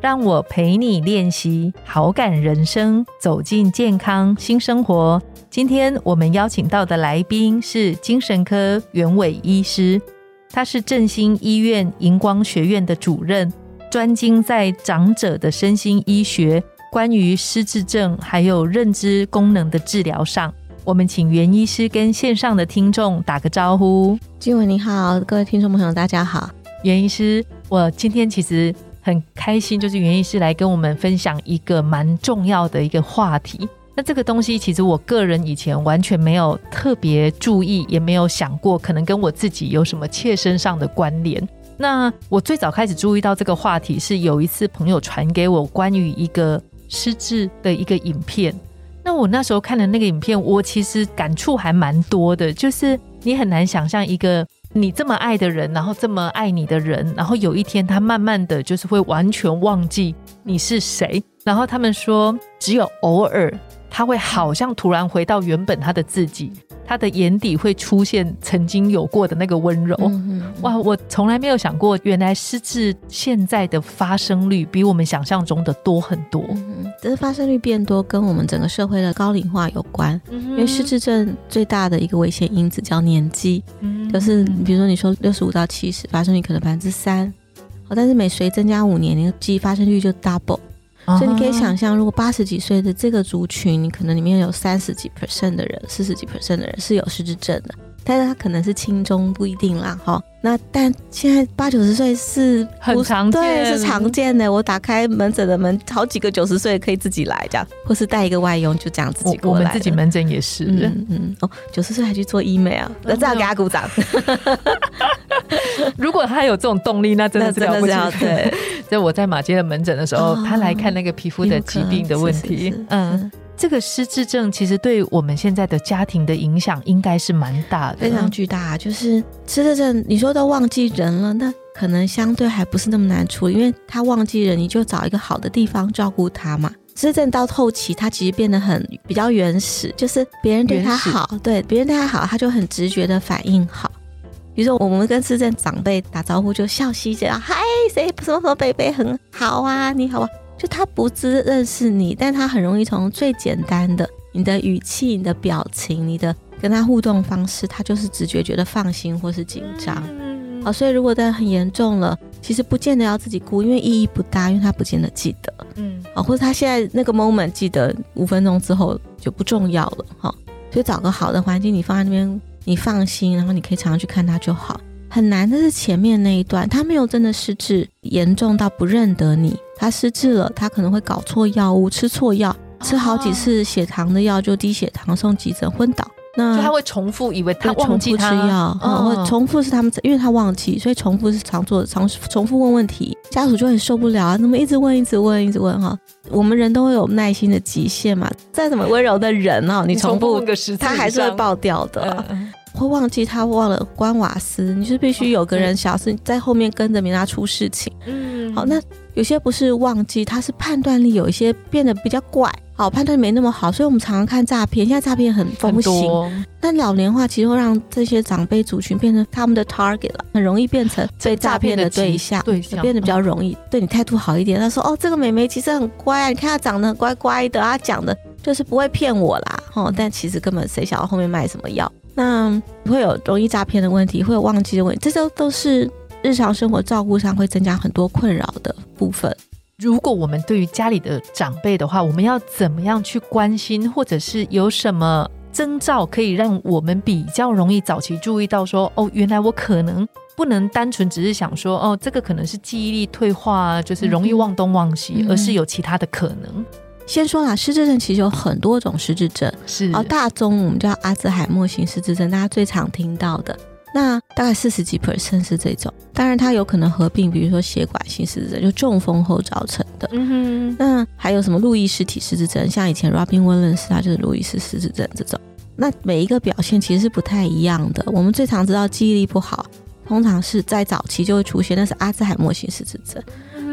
让我陪你练习好感人生，走进健康新生活。今天我们邀请到的来宾是精神科袁伟医师，他是振兴医院荧光学院的主任，专精在长者的身心医学，关于失智症还有认知功能的治疗上。我们请袁医师跟线上的听众打个招呼。金文你好，各位听众朋友大家好。袁医师，我今天其实很开心，就是袁医师来跟我们分享一个蛮重要的一个话题。那这个东西其实我个人以前完全没有特别注意，也没有想过可能跟我自己有什么切身上的关联。那我最早开始注意到这个话题是有一次朋友传给我关于一个失智的一个影片。那我那时候看的那个影片，我其实感触还蛮多的，就是你很难想象一个你这么爱的人，然后这么爱你的人，然后有一天他慢慢的就是会完全忘记你是谁。然后他们说，只有偶尔。他会好像突然回到原本他的自己，他的眼底会出现曾经有过的那个温柔。哇，我从来没有想过，原来失智现在的发生率比我们想象中的多很多。这发生率变多，跟我们整个社会的高龄化有关。因为失智症最大的一个危险因子叫年纪，就是比如说你说六十五到七十，发生率可能百分之三，好，但是每随增加五年，那个记忆发生率就 double。所以你可以想象，如果八十几岁的这个族群，你可能里面有三十几 percent 的人，四十几 percent 的人是有失智症的。但是他可能是轻中不一定啦，哈。那但现在八九十岁是很常见，对，是常见的。我打开门诊的门，好几个九十岁可以自己来，这样，或是带一个外佣，就这样自己过来。我们自己门诊也是，嗯嗯。哦，九十岁还去做医美啊？那这样给他鼓掌。如果他有这种动力，那真的是了不起。对，在我在马街的门诊的时候，他来看那个皮肤的疾病的问题，嗯。这个失智症其实对我们现在的家庭的影响应该是蛮大的，非常巨大。就是失智症，你说都忘记人了，那可能相对还不是那么难处理，因为他忘记人，你就找一个好的地方照顾他嘛。失智症到后期，他其实变得很比较原始，就是别人对他好，对别人对他好，他就很直觉的反应好。比如说我们跟市政长辈打招呼就笑嘻嘻啊，嗨，谁什么什么贝贝很好啊，你好啊。就他不知认识你，但他很容易从最简单的你的语气、你的表情、你的跟他互动方式，他就是直觉觉得放心或是紧张。好，所以如果真的很严重了，其实不见得要自己哭，因为意义不大，因为他不见得记得。嗯，好，或者他现在那个 moment 记得五分钟之后就不重要了。哈，所以找个好的环境，你放在那边，你放心，然后你可以常常去看他就好。很难的是前面那一段，他没有真的失智严重到不认得你。他失智了，他可能会搞错药物，吃错药，吃好几次血糖的药就低血糖，送急诊昏倒。那他会重复，以为他忘记吃药，或重复是他们，因为他忘记，所以重复是常做的，常重复问问题，家属就很受不了啊！怎么一直问，一直问，一直问哈？我们人都会有耐心的极限嘛，再怎么温柔的人哦，你重复他还是会爆掉的。会忘记他忘了关瓦斯，你是必须有个人小事在后面跟着，免他出事情。嗯，好，那有些不是忘记，他是判断力有一些变得比较怪，好，判断力没那么好，所以我们常常看诈骗，现在诈骗很风行。但老年化其实会让这些长辈族群变成他们的 target 了，很容易变成被诈骗的对象，对象变得比较容易对你态度好一点。他说：“哦，这个美眉其实很乖啊，你看她长得乖乖的，她讲的就是不会骗我啦。”哦，但其实根本谁晓得后面卖什么药。那会有容易诈骗的问题，会有忘记的问题，这都都是日常生活照顾上会增加很多困扰的部分。如果我们对于家里的长辈的话，我们要怎么样去关心，或者是有什么征兆可以让我们比较容易早期注意到，说哦，原来我可能不能单纯只是想说哦，这个可能是记忆力退化，就是容易忘东忘西，而是有其他的可能。先说啦，失智症其实有很多种失智症，是哦，大宗我们叫阿兹海默型失智症，大家最常听到的。那大概四十几 percent 是这种，当然它有可能合并，比如说血管性失智症，就中风后造成的。嗯哼，那还有什么路易斯体失智症？像以前 Robin Williams 他就是路易斯失智症这种。那每一个表现其实是不太一样的。我们最常知道记忆力不好，通常是在早期就会出现，那是阿兹海默型失智症。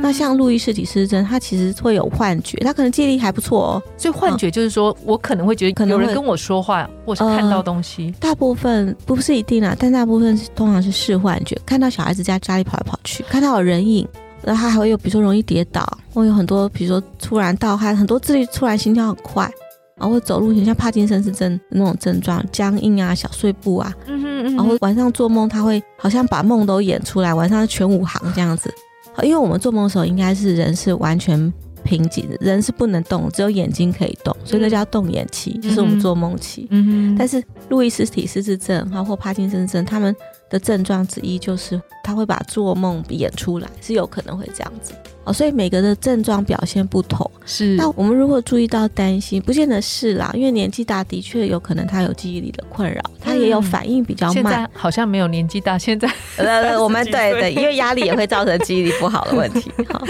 那像路易斯体失智症，他其实会有幻觉，他可能记忆力还不错哦。所以幻觉就是说我可能会觉得可能有人跟我说话，或是看到东西。大部分不是一定啊，但大部分是通常是视幻觉，看到小孩子在家里跑来跑去，看到有人影，然后他还会有比如说容易跌倒，或有很多比如说突然盗汗，很多自律突然心跳很快，然后走路很像帕金森氏症那种症状，僵硬啊、小碎步啊，嗯哼嗯然后晚上做梦他会好像把梦都演出来，晚上全武行这样子。好因为我们做梦的时候应该是人是完全平静的，人是不能动，只有眼睛可以动，所以那叫动眼期，就是我们做梦期。嗯哼，但是路易斯体失智症，包括帕金森症，他们的症状之一就是他会把做梦演出来，是有可能会这样子。哦，所以每个的症状表现不同。是那我们如果注意到担心，不见得是啦，因为年纪大的确有可能他有记忆力的困扰，他也有嗯反应比较慢现慢。在好像没有年纪大，现在呃，我们对对，因为压力也会造成记忆力不好的问题。哈，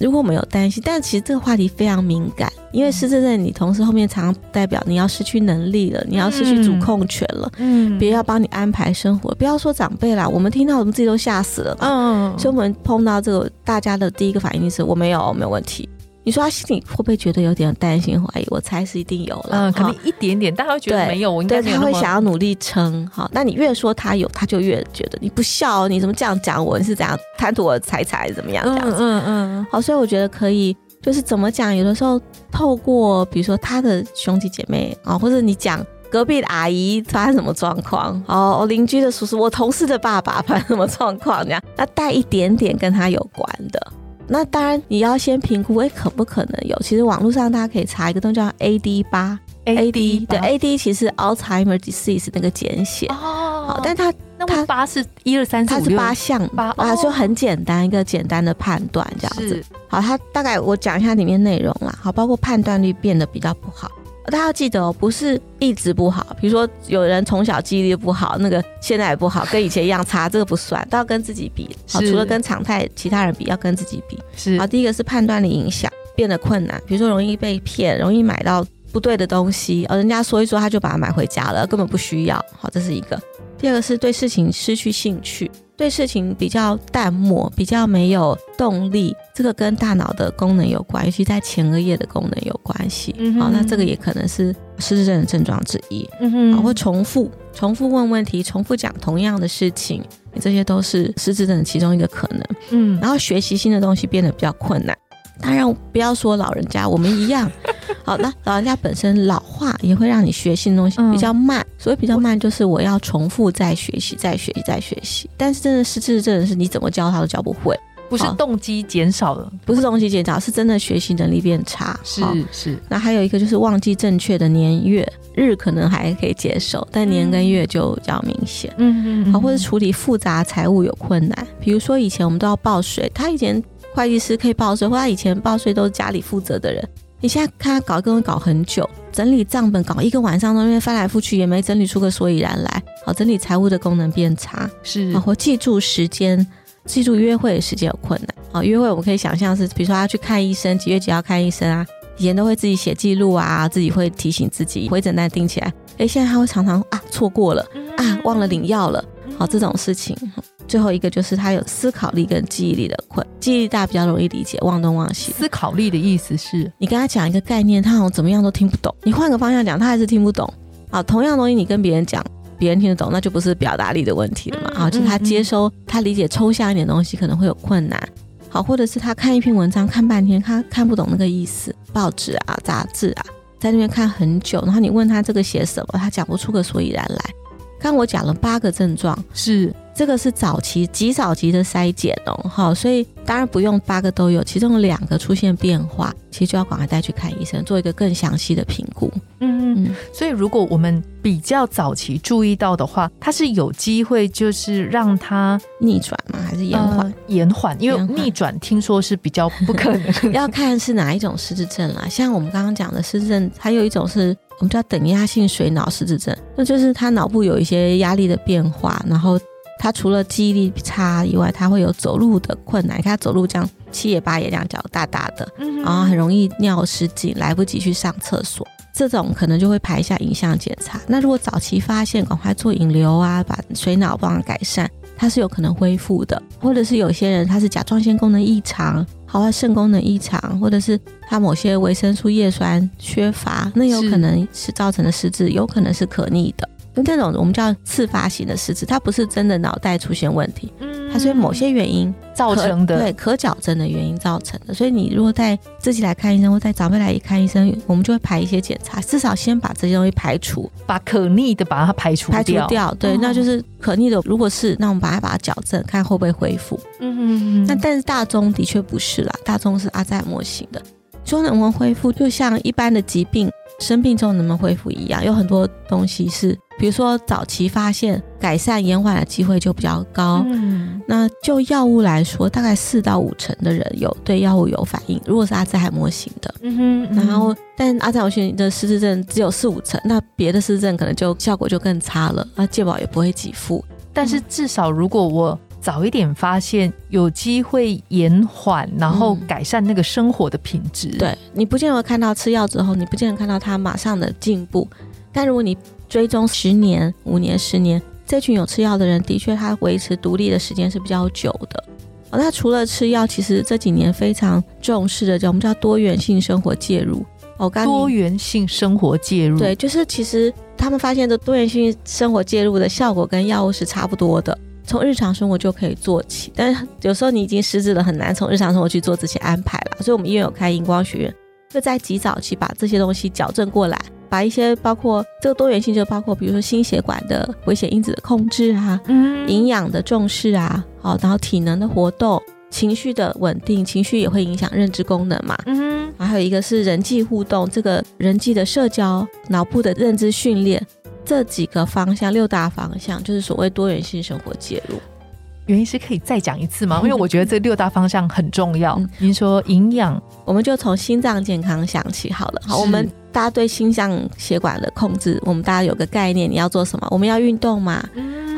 如果我们有担心，但其实这个话题非常敏感，因为失智症你同时后面常常代表你要失去能力了，你要失去主控权了。嗯别人要帮你安排生活，不要说长辈啦，我们听到我们自己都吓死了嘛。嗯，所以我们碰到这个，大家的第一个反应是我没有，没有问题。你说他心里会不会觉得有点担心怀疑？我猜是一定有了。嗯，可能一点点，但他会觉得对没有，我应该对，他会想要努力撑。好，那你越说他有，他就越觉得你不孝，你怎么这样讲我？你是怎样贪图我的财产，怎么样这样嗯子？嗯嗯，好，所以我觉得可以，就是怎么讲，有的时候透过比如说他的兄弟姐妹啊，或者你讲隔壁的阿姨发生什么状况，哦，我邻居的叔叔，我同事的爸爸发生什么状况，这样，那带一点点跟他有关的。那当然，你要先评估，哎，可不可能有？其实网络上大家可以查一个东西叫 AD 八 AD 对 AD 其实 Alzheimer disease 那个简写，哦好，，但它那它我八是一二三四它是八项八啊，哦就很简单一个简单的判断这样子。好，它大概我讲一下里面内容啦。好，包括判断力变得比较不好。大家要记得哦，不是一直不好。比如说，有人从小记忆力不好，那个现在也不好，跟以前一样差，这个不算，都要跟自己比。好，除了跟常态其他人比，要跟自己比。是好，第一个是判断力影响变得困难，比如说容易被骗，容易买到不对的东西，而，人家说一说他就把它买回家了，根本不需要。好，这是一个。第二个是对事情失去兴趣，对事情比较淡漠，比较没有动力，这个跟大脑的功能有关，尤其在前额叶的功能有关系。嗯哼好，那这个也可能是失智症的症状之一。嗯好，或重复、重复问问题、重复讲同样的事情，这些都是失智症的其中一个可能。嗯然后学习新的东西变得比较困难。当然，不要说老人家，我们一样。好，那老人家本身老化也会让你学新的东西嗯比较慢。所以比较慢，就是我要重复再学习、再学习、再学习。但是真的失智症的是，你怎么教他都教不会，不是动机减少了，不是动机减少，是真的学习能力变差。是是那还有一个就是忘记正确的年月日，可能还可以接受，但年跟月就比较明显。嗯嗯好，或者处理复杂财务有困难，比如说以前我们都要报税，他以前会计师可以报税，或他以前报税都是家里负责的人，你现在看他搞一个东西搞很久，整理账本搞一个晚上都因为翻来覆去也没整理出个所以然来，好，整理财务的功能变差，是好，或记住时间。记住约会的时间有困难，好，约会我们可以想象是，比如说他去看医生，几月几号看医生啊，以前都会自己写记录啊，自己会提醒自己回诊单定起来，诶，现在他会常常啊错过了，啊，忘了领药了，好这种事情。最后一个就是他有思考力跟记忆力的困，记忆力大比较容易理解，忘东忘西。思考力的意思是你跟他讲一个概念，他好像怎么样都听不懂。你换个方向讲，他还是听不懂。好，同样东西你跟别人讲，别人听得懂，那就不是表达力的问题了嘛。嗯啊，就是他接收、他理解抽象一点东西可能会有困难。好，或者是他看一篇文章看半天，他看不懂那个意思，报纸啊、杂志啊，在那边看很久，然后你问他这个写什么，他讲不出个所以然来。刚我讲了八个症状，是这个是早期极早期的筛检哦，哈，所以当然不用八个都有，其中有两个出现变化，其实就要赶快带去看医生，做一个更详细的评估。嗯嗯，所以如果我们比较早期注意到的话，它是有机会就是让它逆转吗？还是延缓？呃延缓，因为逆转听说是比较不可能。要看是哪一种失智症啦。像我们刚刚讲的失智症，还有一种是我们叫等压性水脑失智症，那就是他脑部有一些压力的变化，然后他除了记忆力差以外，他会有走路的困难。你看他走路这样七也八爷两脚大大的，然后很容易尿失禁，来不及去上厕所。这种可能就会排一下影像检查。那如果早期发现，赶快做引流啊，把水脑帮它改善，它是有可能恢复的。或者是有些人他是甲状腺功能异常，好啊，肾功能异常，或者是他某些维生素叶酸缺乏，那有可能是造成的失智，有可能是可逆的。那这种我们叫次发型的失智，它不是真的脑袋出现问题，它是某些原因造成的，对可矫正的原因造成的。所以你如果带自己来看医生，或带长辈来看医生，我们就会排一些检查，至少先把这些东西排除，把可逆的把它排除排除掉。对，那就是可逆的，如果是那我们把它把它矫正，看会不会恢复。嗯嗯嗯。那但是大宗的确不是啦，大宗是阿兹海默型的，说能不能恢复，就像一般的疾病。生病之后能不能恢复一样，有很多东西是，比如说早期发现改善延缓的机会就比较高。嗯，那就药物来说，大概四到五成的人有对药物有反应。如果是阿兹海默型的，嗯哼，然后但阿兹海默型的失智症只有四五成，那别的失智症可能就效果就更差了，那健保也不会给付。但是至少如果我。早一点发现，有机会延缓，然后改善那个生活的品质。对你不见得看到吃药之后，你不见得看到他马上的进步。但如果你追踪十年、五年、十年，这群有吃药的人，的确他维持独立的时间是比较久的。哦，那除了吃药，其实这几年非常重视的叫我们叫多元性生活介入。哦，多元性生活介入，对，就是其实他们发现的多元性生活介入的效果跟药物是差不多的。从日常生活就可以做起，但是有时候你已经失智了，很难从日常生活去做这些安排了。所以，我们医院有开荧光学院，就在极早期把这些东西矫正过来，把一些包括这个多元性，就包括比如说心血管的危险因子的控制啊，嗯，营养的重视啊，好，然后体能的活动，情绪的稳定，情绪也会影响认知功能嘛，嗯，还有一个是人际互动，这个人际的社交，脑部的认知训练。这几个方向，六大方向就是所谓多元性生活介入。原因是可以再讲一次吗？因为我觉得这六大方向很重要。您说营养，我们就从心脏健康想起好了。好，我们。大家对心脏血管的控制，我们大家有个概念，你要做什么？我们要运动嘛。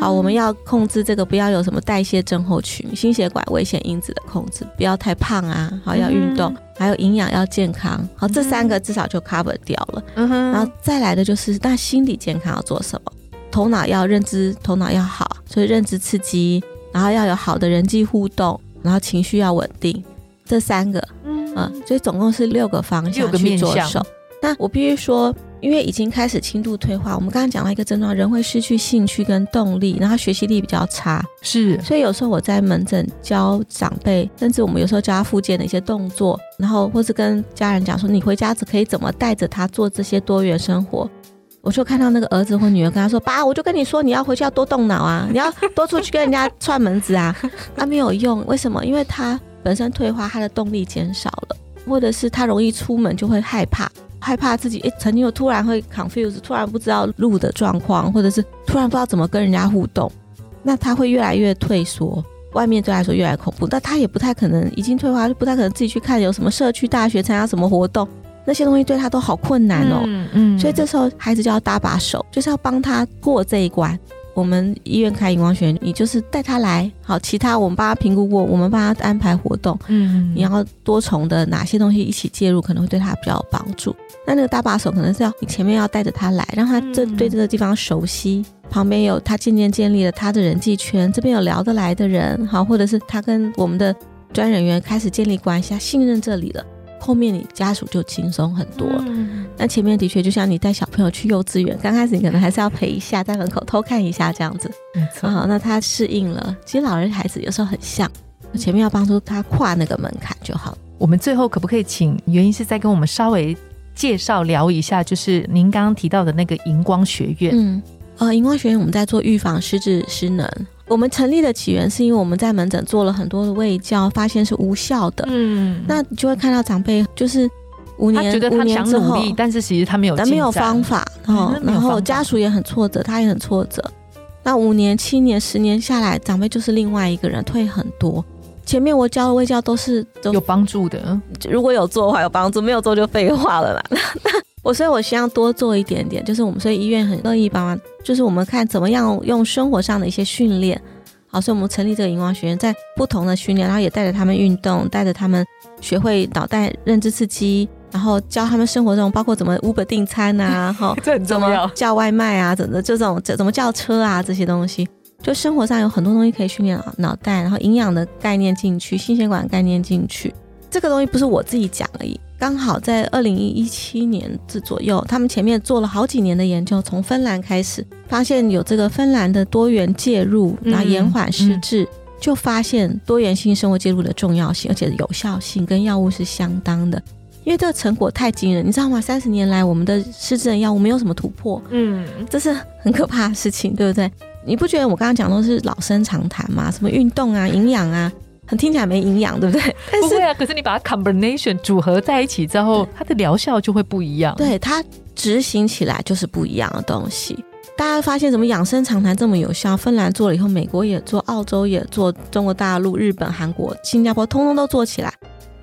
好，我们要控制这个，不要有什么代谢症候群、心血管危险因子的控制，不要太胖啊。好，要运动，还有营养要健康。好，这三个至少就 cover 掉了。嗯哼。然后再来的就是，那心理健康要做什么？头脑要认知，头脑要好，所以认知刺激，然后要有好的人际互动，然后情绪要稳定。这三个，嗯，所以总共是六个方向去着手。那我必须说，因为已经开始轻度退化，我们刚刚讲到一个症状，人会失去兴趣跟动力，然后学习力比较差，是。所以有时候我在门诊教长辈，甚至我们有时候教他复健的一些动作，然后或是跟家人讲说，你回家可以怎么带着他做这些多元生活，我就看到那个儿子或女儿跟他说，爸，我就跟你说，你要回去要多动脑啊，你要多出去跟人家串门子啊，他 没有用，为什么？因为他本身退化，他的动力减少了，或者是他容易出门就会害怕。害怕自己诶，曾经有突然会 confuse，突然不知道路的状况，或者是突然不知道怎么跟人家互动，那他会越来越退缩，外面对他来说越来越恐怖。但他也不太可能已经退化，就不太可能自己去看有什么社区大学参加什么活动，那些东西对他都好困难哦。嗯嗯，所以这时候孩子就要搭把手，就是要帮他过这一关。我们医院开荧光学院，你就是带他来，好，其他我们帮他评估过，我们帮他安排活动。嗯，你要多重的哪些东西一起介入，可能会对他比较有帮助。那那个搭把手可能是要你前面要带着他来，让他这对这个地方熟悉，旁边有他渐渐建立了他的人际圈，这边有聊得来的人，好，或者是他跟我们的专人员开始建立关系，信任这里了。后面你家属就轻松很多，嗯那前面的确就像你带小朋友去幼稚园，刚开始你可能还是要陪一下，在门口偷看一下这样子，没错。好，那他适应了，其实老人孩子有时候很像，前面要帮助他跨那个门槛就好。我们最后可不可以请原因是再跟我们稍微介绍聊一下，就是您刚刚提到的那个荧光学院？嗯，呃，荧光学院我们在做预防失智失能。我们成立的起源是因为我们在门诊做了很多的卫教，发现是无效的。嗯，那你就会看到长辈就是五年五年之后，但是其实他没有，他没有方法，然后家属也很挫折，他也很挫折。那五年、七年、十年下来，长辈就是另外一个人，退很多。前面我教的微教都是有帮助的，如果有做的话有帮助，没有做就废话了啦。我所以，我希望多做一点点，就是我们所以医院很乐意帮忙，就是我们看怎么样用生活上的一些训练，好，所以我们成立这个荧光学院，在不同的训练，然后也带着他们运动，带着他们学会脑袋认知刺激，然后教他们生活中包括怎么 Uber 订餐啊，哈，这很重要，叫外卖啊，怎么就这种怎怎么叫车啊这些东西，就生活上有很多东西可以训练脑袋，然后营养的概念进去，心血管概念进去，这个东西不是我自己讲而已。刚好在二零一七年至左右，他们前面做了好几年的研究，从芬兰开始，发现有这个芬兰的多元介入，然后延缓失智，就发现多元性生活介入的重要性，而且有效性跟药物是相当的。因为这个成果太惊人，你知道吗？三十年来，我们的失智症药物没有什么突破，嗯，这是很可怕的事情，对不对？你不觉得我刚刚讲都是老生常谈吗？什么运动啊，营养啊？很听起来没营养，对不对？不会啊，可是你把它 combination 组合在一起之后，它的疗效就会不一样。对，它执行起来就是不一样的东西。大家发现怎么养生常谈这么有效？芬兰做了以后，美国也做，澳洲也做，中国大陆、日本、韩国、新加坡通通都做起来。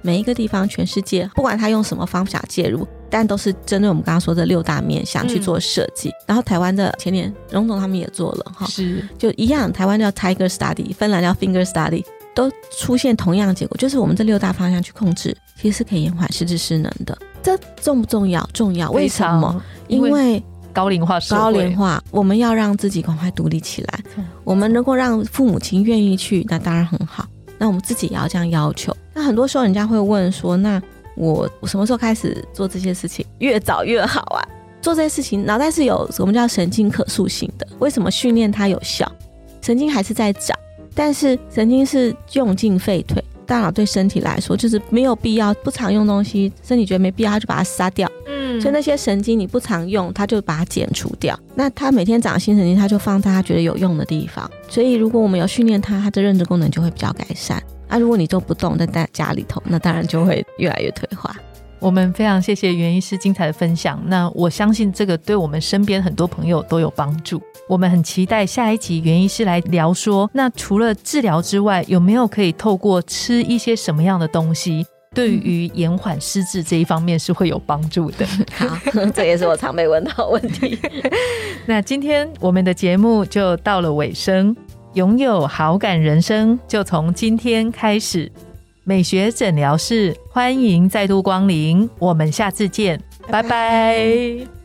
每一个地方，全世界，不管他用什么方法介入，但都是针对我们刚刚说的六大面向去做设计。然后台湾的前年荣总他们也做了哈，是就一样，台湾叫 Tiger Study，芬兰叫 Finger Study。都出现同样的结果，就是我们这六大方向去控制，其实是可以延缓失智失能的。这重不重要？重要。为什么？因为高龄化，高龄化，我们要让自己赶快独立起来。我们能够让父母亲愿意去，那当然很好。那我们自己也要这样要求。那很多时候人家会问说：“那我我什么时候开始做这些事情？越早越好啊！做这些事情，脑袋是有什么叫神经可塑性的？为什么训练它有效？神经还是在长。”但是神经是用进废退，大脑对身体来说就是没有必要不常用东西，身体觉得没必要，它就把它杀掉。嗯，所以那些神经你不常用，它就把它剪除掉。那它每天长新神经，它就放在它觉得有用的地方。所以如果我们有训练它，它的认知功能就会比较改善。那如果你都不动，在在家里头，那当然就会越来越退化。我们非常谢谢袁医师精彩的分享。那我相信这个对我们身边很多朋友都有帮助。我们很期待下一集袁医师来聊说，那除了治疗之外，有没有可以透过吃一些什么样的东西，对于延缓失智这一方面是会有帮助的？好，这也是我常被问到的问题。那今天我们的节目就到了尾声，拥有好感人生就从今天开始。美学诊疗室，欢迎再度光临，我们下次见，拜拜。